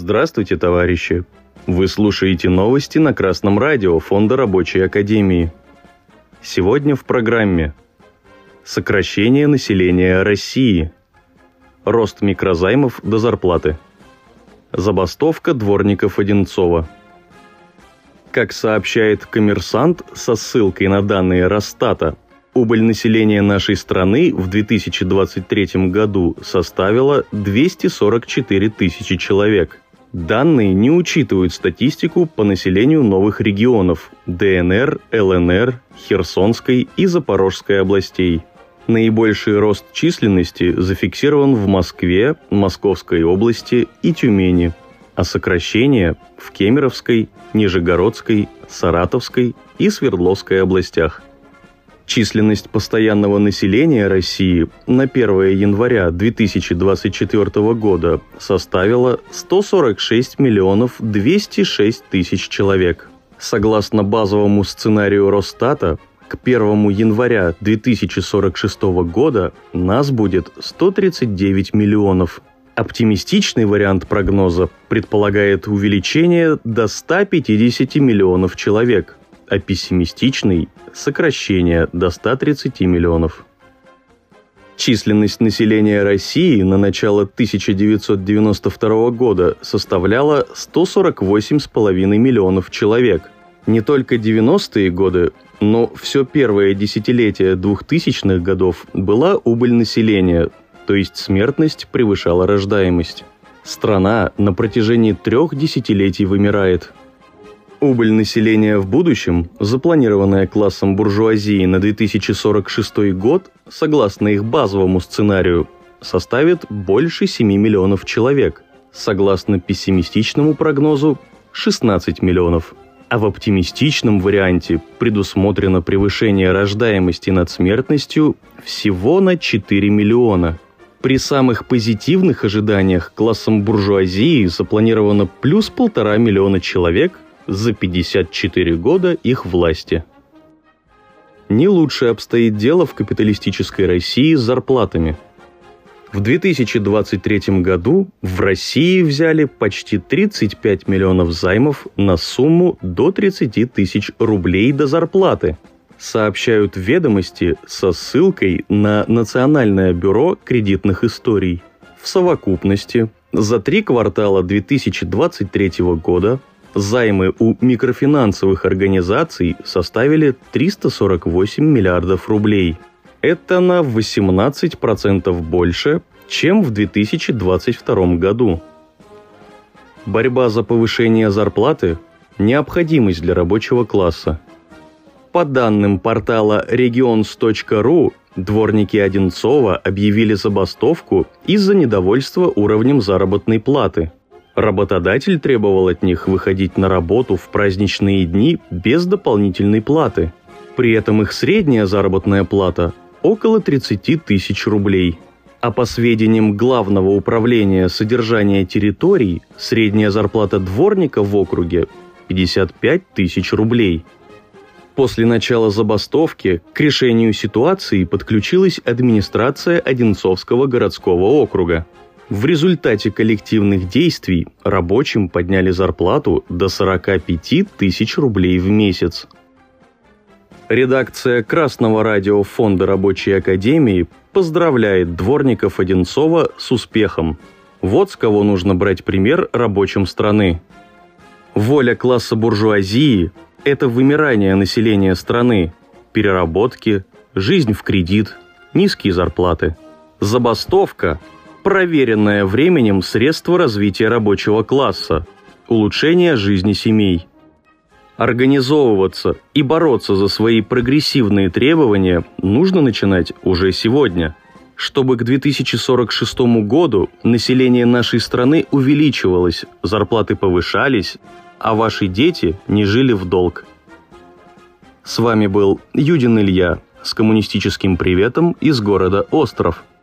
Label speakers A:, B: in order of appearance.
A: Здравствуйте, товарищи! Вы слушаете новости на Красном радио Фонда Рабочей Академии. Сегодня в программе Сокращение населения России. Рост микрозаймов до зарплаты. Забастовка дворников Одинцова. Как сообщает коммерсант со ссылкой на данные Росстата, убыль населения нашей страны в 2023 году составила 244 тысячи человек. Данные не учитывают статистику по населению новых регионов – ДНР, ЛНР, Херсонской и Запорожской областей. Наибольший рост численности зафиксирован в Москве, Московской области и Тюмени, а сокращение в Кемеровской, Нижегородской, Саратовской и Свердловской областях – Численность постоянного населения России на 1 января 2024 года составила 146 миллионов 206 тысяч человек. Согласно базовому сценарию Росстата, к 1 января 2046 года нас будет 139 миллионов. Оптимистичный вариант прогноза предполагает увеличение до 150 миллионов человек а пессимистичный – сокращение до 130 миллионов. Численность населения России на начало 1992 года составляла 148,5 миллионов человек. Не только 90-е годы, но все первое десятилетие 2000-х годов была убыль населения, то есть смертность превышала рождаемость. Страна на протяжении трех десятилетий вымирает – Убыль населения в будущем, запланированная классом буржуазии на 2046 год, согласно их базовому сценарию, составит больше 7 миллионов человек, согласно пессимистичному прогнозу 16 миллионов. А в оптимистичном варианте предусмотрено превышение рождаемости над смертностью всего на 4 миллиона. При самых позитивных ожиданиях классом буржуазии запланировано плюс полтора миллиона человек – за 54 года их власти. Не лучше обстоит дело в капиталистической России с зарплатами. В 2023 году в России взяли почти 35 миллионов займов на сумму до 30 тысяч рублей до зарплаты, сообщают ведомости со ссылкой на Национальное бюро кредитных историй. В совокупности за три квартала 2023 года Займы у микрофинансовых организаций составили 348 миллиардов рублей. Это на 18% больше, чем в 2022 году. Борьба за повышение зарплаты – необходимость для рабочего класса. По данным портала regions.ru, дворники Одинцова объявили забастовку из-за недовольства уровнем заработной платы – Работодатель требовал от них выходить на работу в праздничные дни без дополнительной платы. При этом их средняя заработная плата – около 30 тысяч рублей. А по сведениям Главного управления содержания территорий, средняя зарплата дворника в округе – 55 тысяч рублей. После начала забастовки к решению ситуации подключилась администрация Одинцовского городского округа – в результате коллективных действий рабочим подняли зарплату до 45 тысяч рублей в месяц. Редакция Красного радио Фонда Рабочей Академии поздравляет дворников Одинцова с успехом. Вот с кого нужно брать пример рабочим страны. Воля класса буржуазии – это вымирание населения страны, переработки, жизнь в кредит, низкие зарплаты. Забастовка проверенное временем средство развития рабочего класса, улучшение жизни семей. Организовываться и бороться за свои прогрессивные требования нужно начинать уже сегодня, чтобы к 2046 году население нашей страны увеличивалось, зарплаты повышались, а ваши дети не жили в долг. С вами был Юдин Илья с коммунистическим приветом из города Остров –